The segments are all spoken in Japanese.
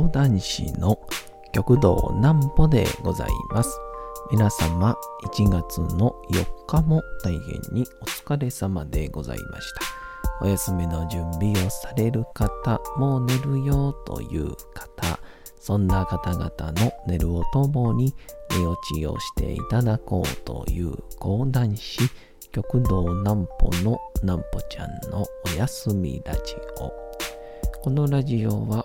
講談師の極道南歩でございます。皆様、1月の4日も大変にお疲れ様でございました。お休みの準備をされる方、もう寝るよという方、そんな方々の寝るをともに寝落ちをしていただこうという講談師、極道南歩の南歩ちゃんのお休みラジオ。このラジオは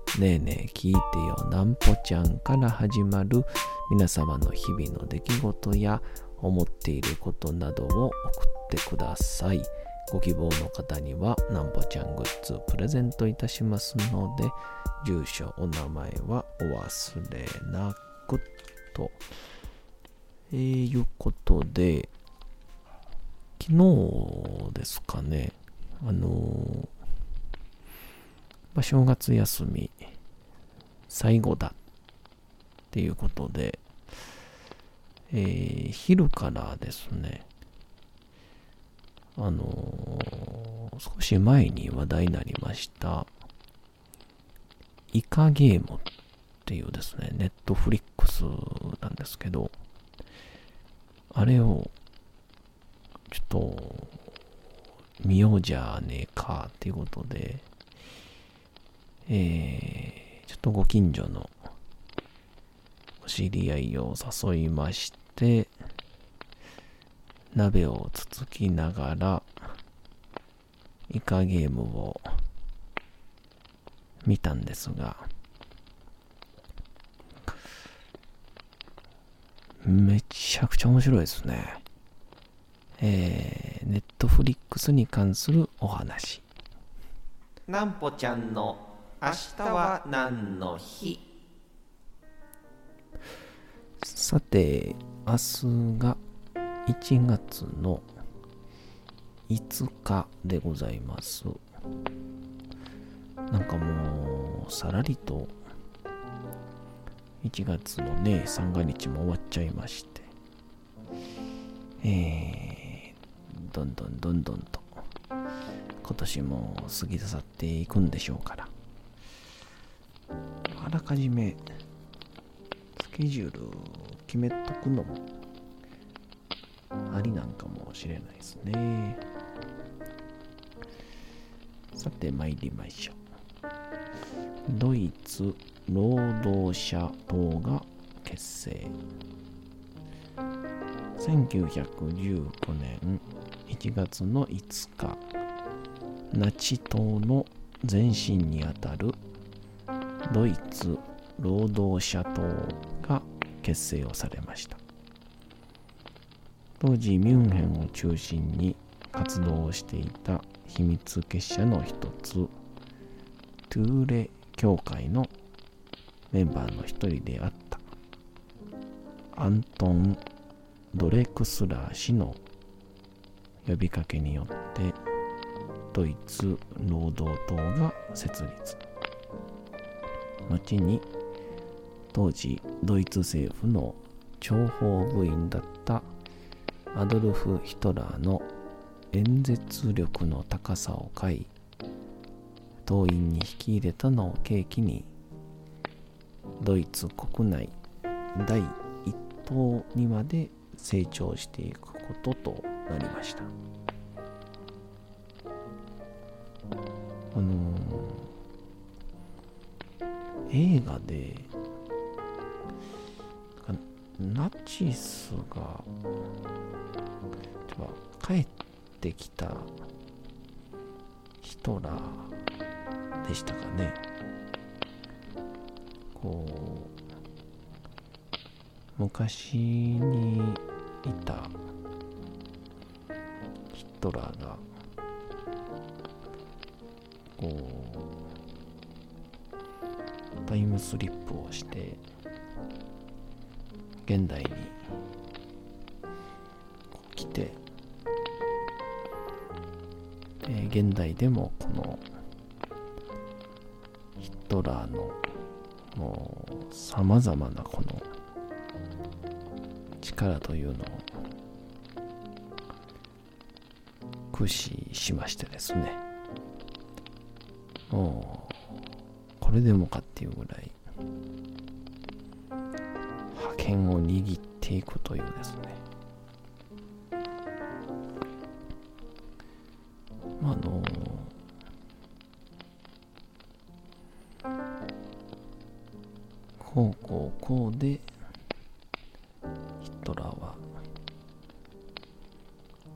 ねえねえ聞いてよなんぽちゃんから始まる皆様の日々の出来事や思っていることなどを送ってください。ご希望の方にはなんぽちゃんグッズプレゼントいたしますので、住所、お名前はお忘れなくと。えー、いうことで、昨日ですかね、あのーまあ、正月休み最後だっていうことで、えー、昼からですね、あのー少し前に話題になりました、イカゲームっていうですね、ネットフリックスなんですけど、あれを、ちょっと、見ようじゃねえかっていうことで、えー、ちょっとご近所のお知り合いを誘いまして、鍋をつつきながら、イカゲームを見たんですが、めちゃくちゃ面白いですね。えー、ネットフリックスに関するお話。なんぽちゃんの明日は何の日？さて、明日が1月の5日でございます。なんかもう、さらりと1月のね、三が日も終わっちゃいまして、えー、どんどんどんどんと今年も過ぎ去っていくんでしょうから、あらかじめスケジュール決めとくのもありなんかもしれないですね。さて参りましょう。ドイツ労働者党が結成。1919年1月の5日、ナチ党の前身にあたるドイツ労働者党が結成をされました。当時ミュンヘンを中心に活動をしていた秘密結社の一つ、トゥーレ協会のメンバーの一人であったアントン・ドレクスラー氏の呼びかけによってドイツ労働党が設立後に当時ドイツ政府の諜報部員だったアドルフ・ヒトラーの演説力の高さを買い党員に引き入れたのを契機にドイツ国内第一党にまで成長していくこととなりました。あの映画でナチスが帰ってきたヒトラーでしたかね。こう昔にいたヒトラーがこうタイムスリップをして現代に来て現代でもこのヒトラーのもうさまざまなこの力というのを駆使しましてですね。もうこれでもかっていうぐらい覇権を握っていくというですね。まああのこうこうこうでヒトラーは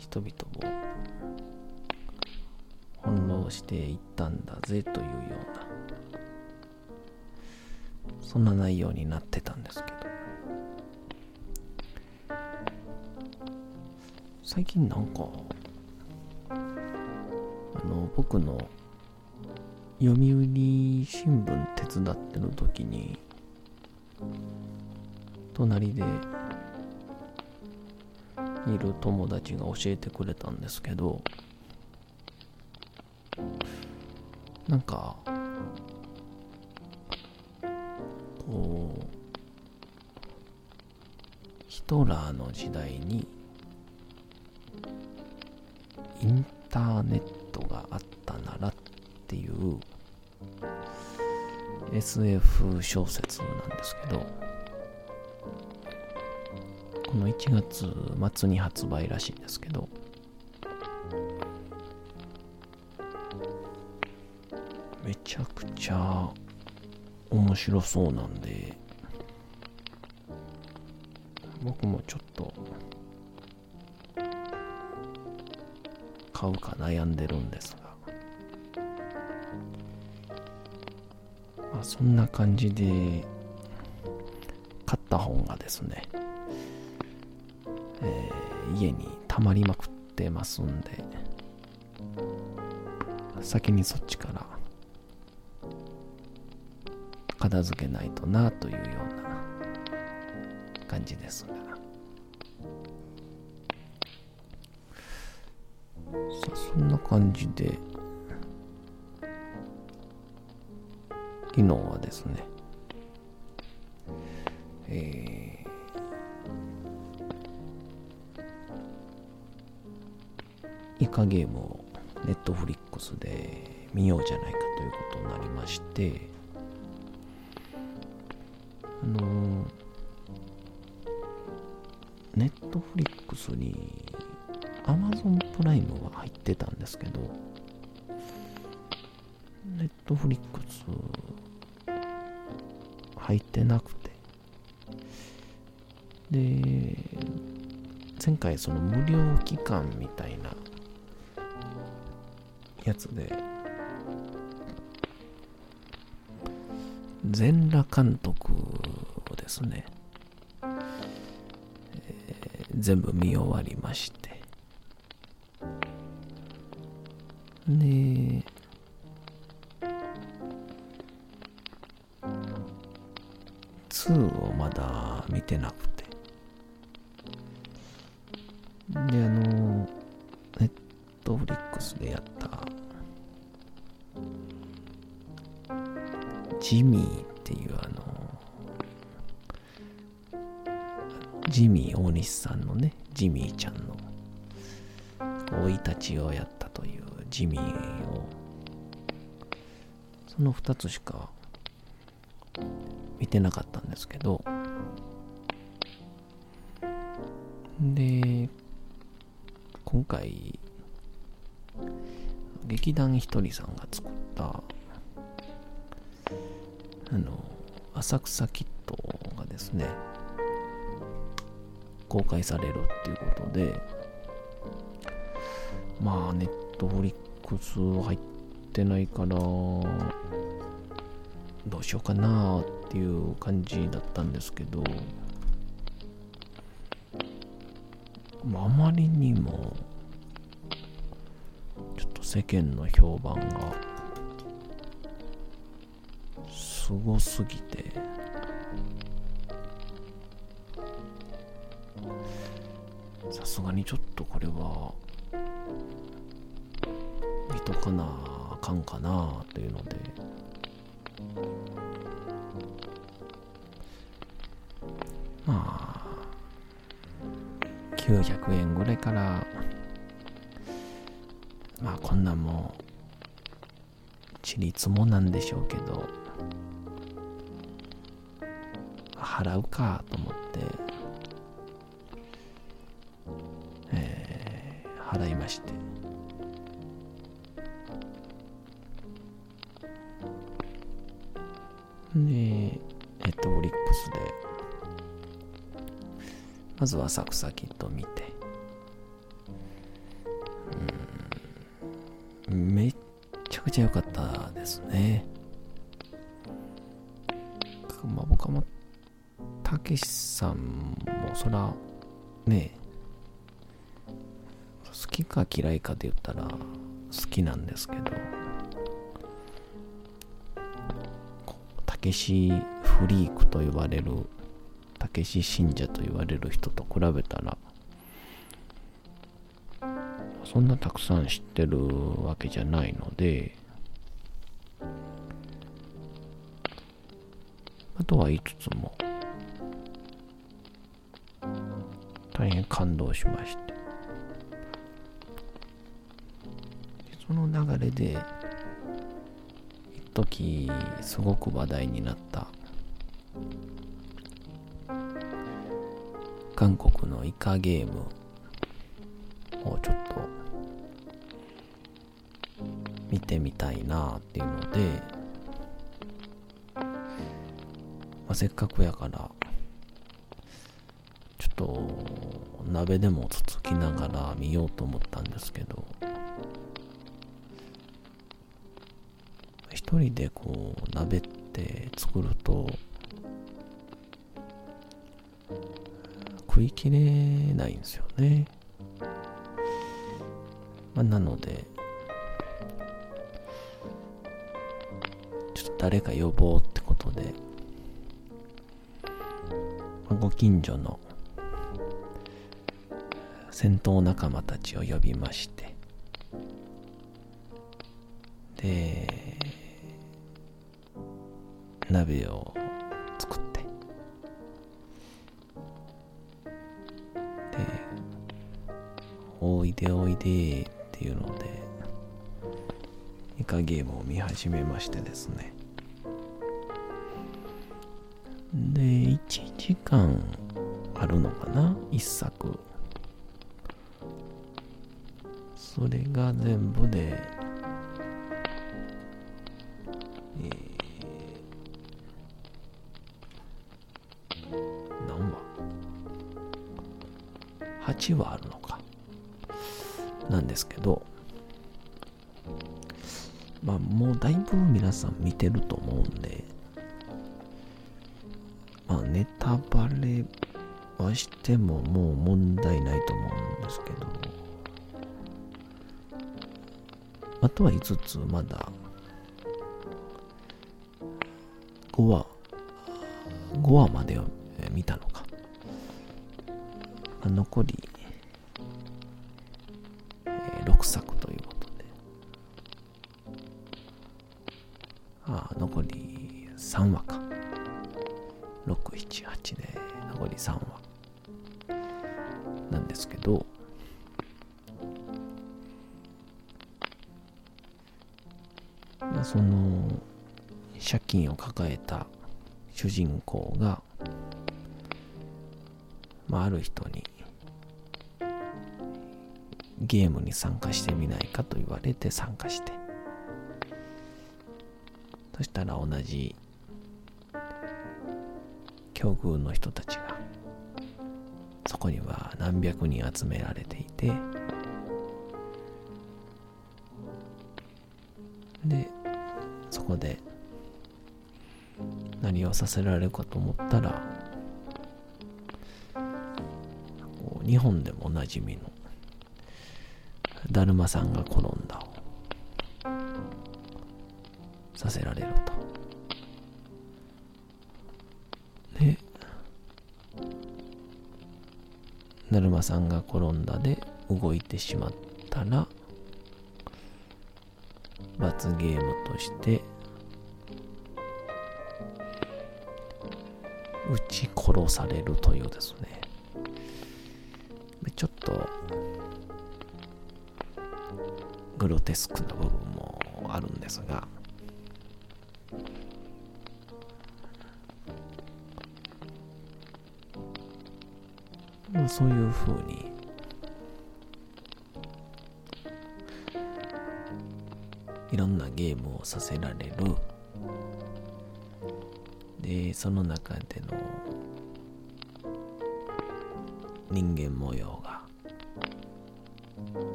人々を翻弄していったんだぜというようなそんな内容になってたんですけど。最近なんかあの僕の読売新聞手伝ってる時に隣でいる友達が教えてくれたんですけどなんかトラーの時代にインターネットがあったならっていう SF 小説なんですけどこの1月末に発売らしいんですけどめちゃくちゃ面白そうなんで僕もちょっと買うか悩んでるんですが。まあそんな感じで買った本がですね、えー、家に溜まりまくってますんで先にそっちから片付けないとなというような感じですが。そんな感じで昨日はですねえー、イカゲームをネットフリックスで見ようじゃないかということになりましてあのー、ネットフリックスに Amazon プライムは入ってたんですけどネットフリックス入ってなくて。で前回その無料期間みたいなやつで全裸監督ですね、全部見終わりまして。で2をまだ見てなくて。生い立ちをやったというジミーを。その2つしか見てなかったんですけど。で今回劇団ひとりさんが作ったあの浅草キットがですね公開されるっていうことで。まあネットフリックス入ってないからどうしようかなっていう感じだったんですけどあまりにもちょっと世間の評判がすごすぎてさすがにちょっとこれは見とかなあかんかなというので。まあ900円ぐらいからまあこんなんもちりつもなんでしょうけど払うかと思って、して。でえっとオリックスで。まずはサクサキット見て。うん。めっちゃくちゃ良かったですね。まあ僕はもたけしさんもそらねえ好きか嫌いかで言ったら好きなんですけどたけしフリークと言われるたけし信者と言われる人と比べたらそんなたくさん知ってるわけじゃないのであとは言いつつも大変感動しましてその流れで一時すごく話題になった韓国のイカゲームをちょっと見てみたいなっていうので、まあ、せっかくやからちょっと鍋でもつつきながら見ようと思ったんですけど一人でこう鍋って作ると食いきれないんですよね、まあ、なのでちょっと誰か呼ぼうってことでまご近所の戦闘仲間たちを呼びまして。で鍋を作って。でおいでおいでっていうのでイカゲームを見始めましてですね。で1時間あるのかな？一作。それが全部で、?8 話あるのか。なんですけど、まあもうだいぶ皆さん見てると思うんで、まあネタバレはしてももう問題ないと思うんですけど、あとは5つまだ5話5話までを見たのか残り、人公が、まあ、ある人にゲームに参加してみないかと言われて参加して。そしたら同じ境遇の人たちがそこには何百人集められていて。でそこで何をさせられるかと思ったら日本でもおなじみのだるまさんが転んだをさせられると。でだるまさんが転んだで動いてしまったら罰ゲームとして撃ち殺されるというですね。ちょっとグロテスクな部分もあるんですが。まあそういうふうにいろんなゲームをさせられるでその中での人間模様が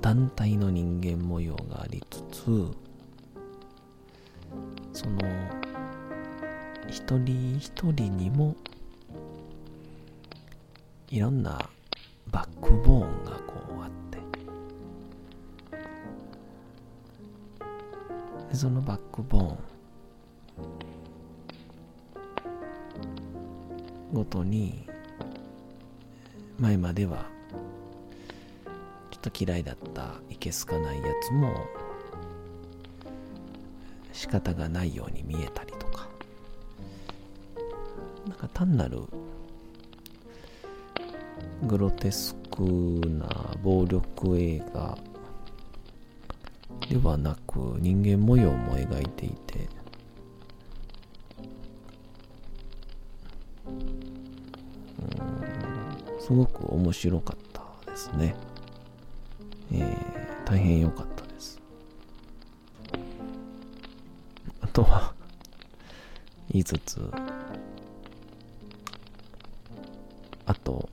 団体の人間模様がありつつその一人一人にもいろんなバックボーンがこうあってでそのバックボーンごとに前まではちょっと嫌いだったいけすかないやつも仕方がないように見えたりとか。なんか単なるグロテスクな暴力映画ではなく人間模様も描いていてすごく面白かったですね。えー、大変良かったです。あとは言いつつ、あと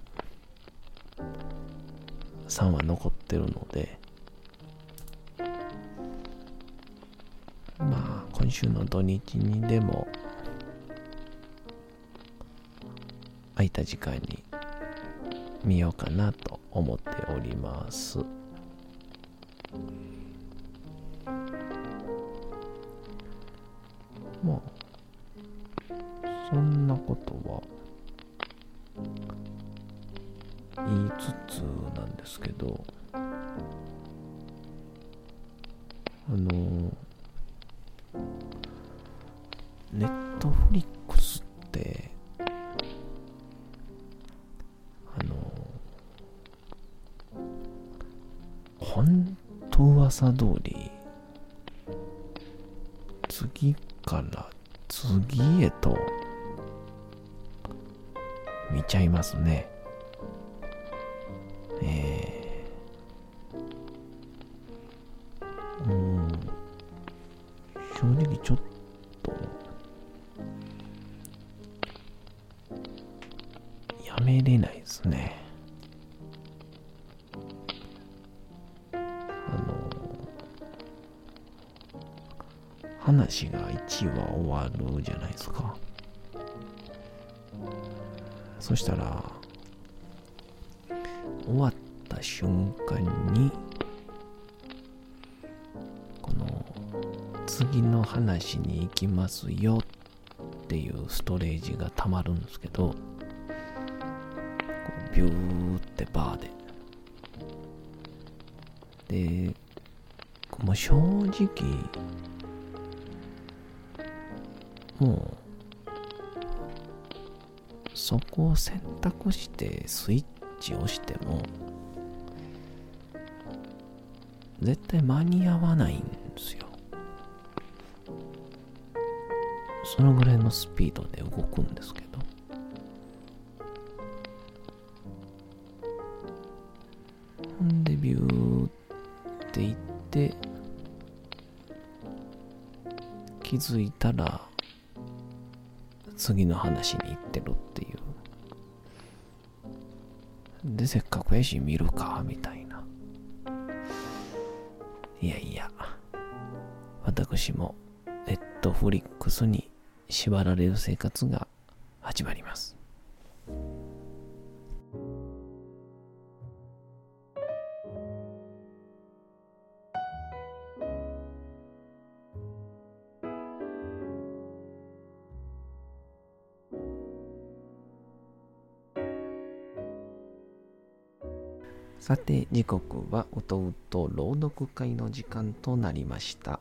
3は残ってるので、まあ今週の土日にでも空いた時間に見ようかなと思っております。噂通り。次から次へと見ちゃいますね。そしたら、終わった瞬間に、この、次の話に行きますよっていうストレージがたまるんですけど、ビューってバーで。で、もう正直、もうそこを選択してスイッチをしても絶対間に合わないんですよ。そのぐらいのスピードで動くんですけど。んでビューっていって気づいたら次の話に行ってるっていう。で、せっかくやし見るか、みたいな。いやいや、私もネットフリックスに縛られる生活が始まります。さて、時刻はうとうと朗読会の時間となりました。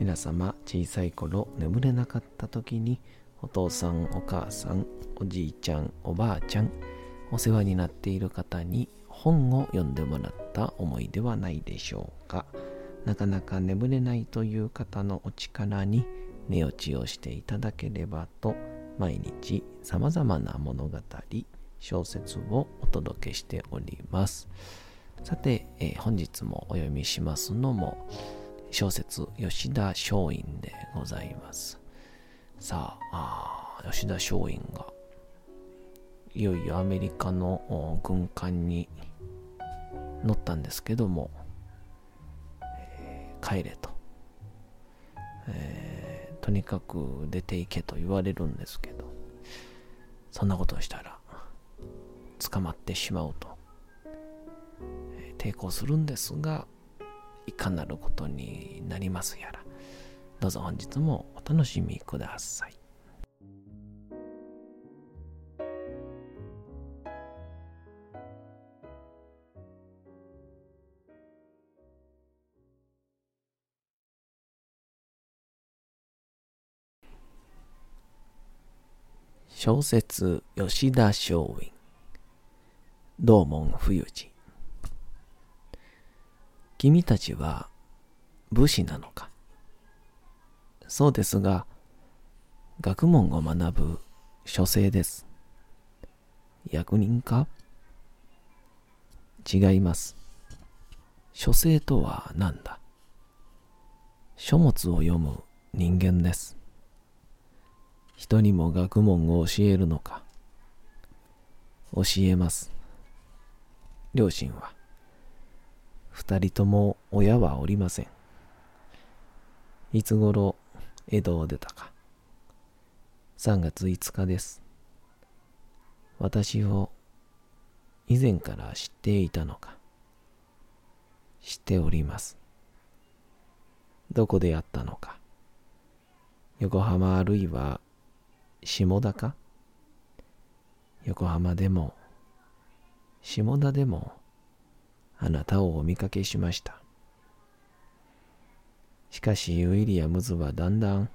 皆様、小さい頃眠れなかった時に、お父さん、お母さん、おじいちゃん、おばあちゃん、お世話になっている方に本を読んでもらった思いではないでしょうか。なかなか眠れないという方のお力に寝落ちをしていただければと、毎日様々な物語、小説をお届けしております。さて、えー、本日もお読みしますのも小説吉田松陰でございます。さあ吉田松陰がいよいよアメリカの軍艦に乗ったんですけども、えー、帰れと、えー、とにかく出ていけと言われるんですけどそんなことをしたら捕まってしまうと、抵抗するんですがいかなることになりますやら。どうぞ本日もお楽しみください。小説吉田松陰。道門冬治君たちは武士なのか？そうですが学問を学ぶ書生です。役人か？違います。書生とは何だ？書物を読む人間です。人にも学問を教えるのか？教えます。両親は。二人とも親はおりません。いつ頃江戸を出たか。3月5日です。私を以前から知っていたのか。知っております。どこでやったのか。横浜あるいは下田か横浜でも下田でもあなたをお見かけしました。しかしウィリアムズはだんだん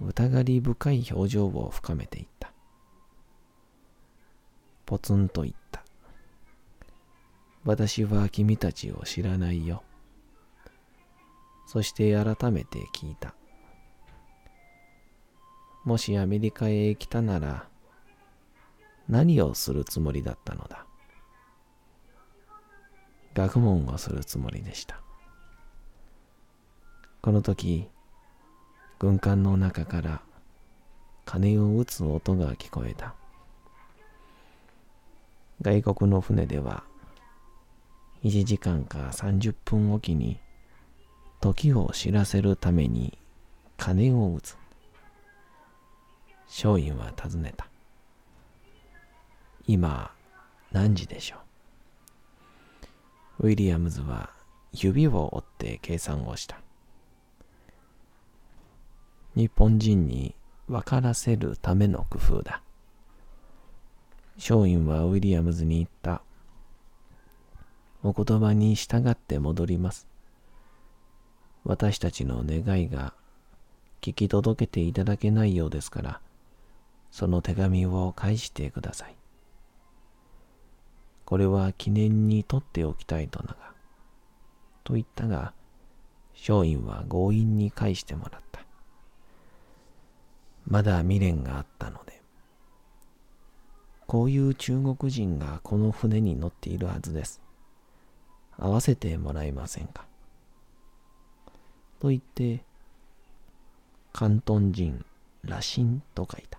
疑り深い表情を深めていった。ポツンと言った。私は君たちを知らないよ。そして改めて聞いた。もしアメリカへ来たなら何をするつもりだったのだ？学問をするつもりでした。この時軍艦の中から鐘を打つ音が聞こえた。外国の船では1時間か30分おきに時を知らせるために鐘を打つ。松陰は尋ねた。今、何時でしょう？ウィリアムズは指を折って計算をした。日本人に分からせるための工夫だ。松陰はウィリアムズに言った。お言葉に従って戻ります。私たちの願いが聞き届けていただけないようですから、その手紙を返してください。これは記念に取っておきたいとなが。と言ったが、松陰は強引に返してもらった。まだ未練があったので、こういう中国人がこの船に乗っているはずです。会わせてもらえませんか。と言って、関東人、羅針と書いた。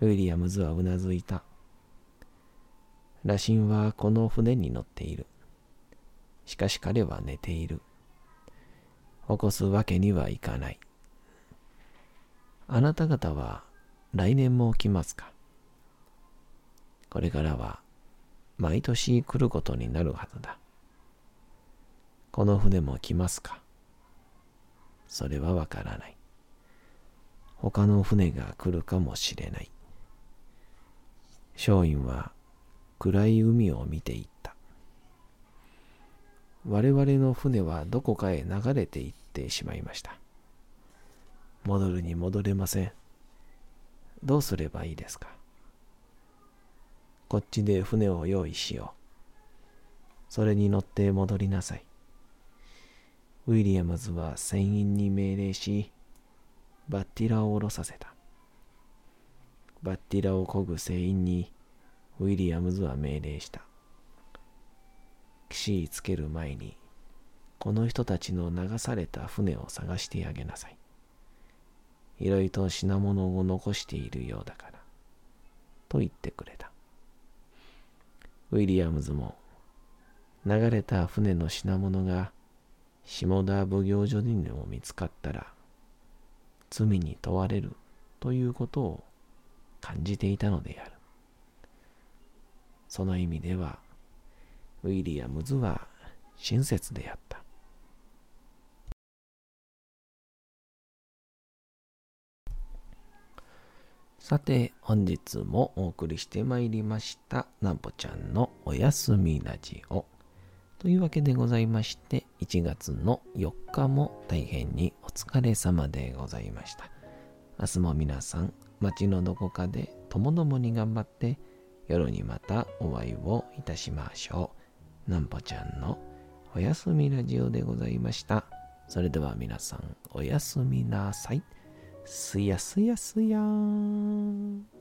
ウィリアムズはうなずいた。羅針はこの船に乗っている。しかし彼は寝ている。起こすわけにはいかない。あなた方は来年も来ますか？これからは毎年来ることになるはずだ。この船も来ますか？それはわからない。他の船が来るかもしれない。松陰は暗い海を見ていった。我々の船はどこかへ流れていってしまいました。戻るに戻れません。どうすればいいですか？こっちで船を用意しよう。それに乗って戻りなさい。ウィリアムズは船員に命令し、バッティラを降ろさせた。バッティラを漕ぐ船員にウィリアムズは命令した。岸つける前に、この人たちの流された船を探してあげなさい。いろいろと品物を残しているようだから、と言ってくれた。ウィリアムズも、流れた船の品物が下田奉行所にでも見つかったら、罪に問われるということを感じていたのである。その意味では、ウィリアムズは親切であった。さて、本日もお送りしてまいりました、なんぽちゃんのおやすみラジオ。というわけでございまして、1月の4日も大変にお疲れ様でございました。明日も皆さん、街のどこかでともどもに頑張って、夜にまたお会いをいたしましょう。なんぽちゃんのおやすみラジオでございました。それでは皆さん、おやすみなさい。すやすやすやーん。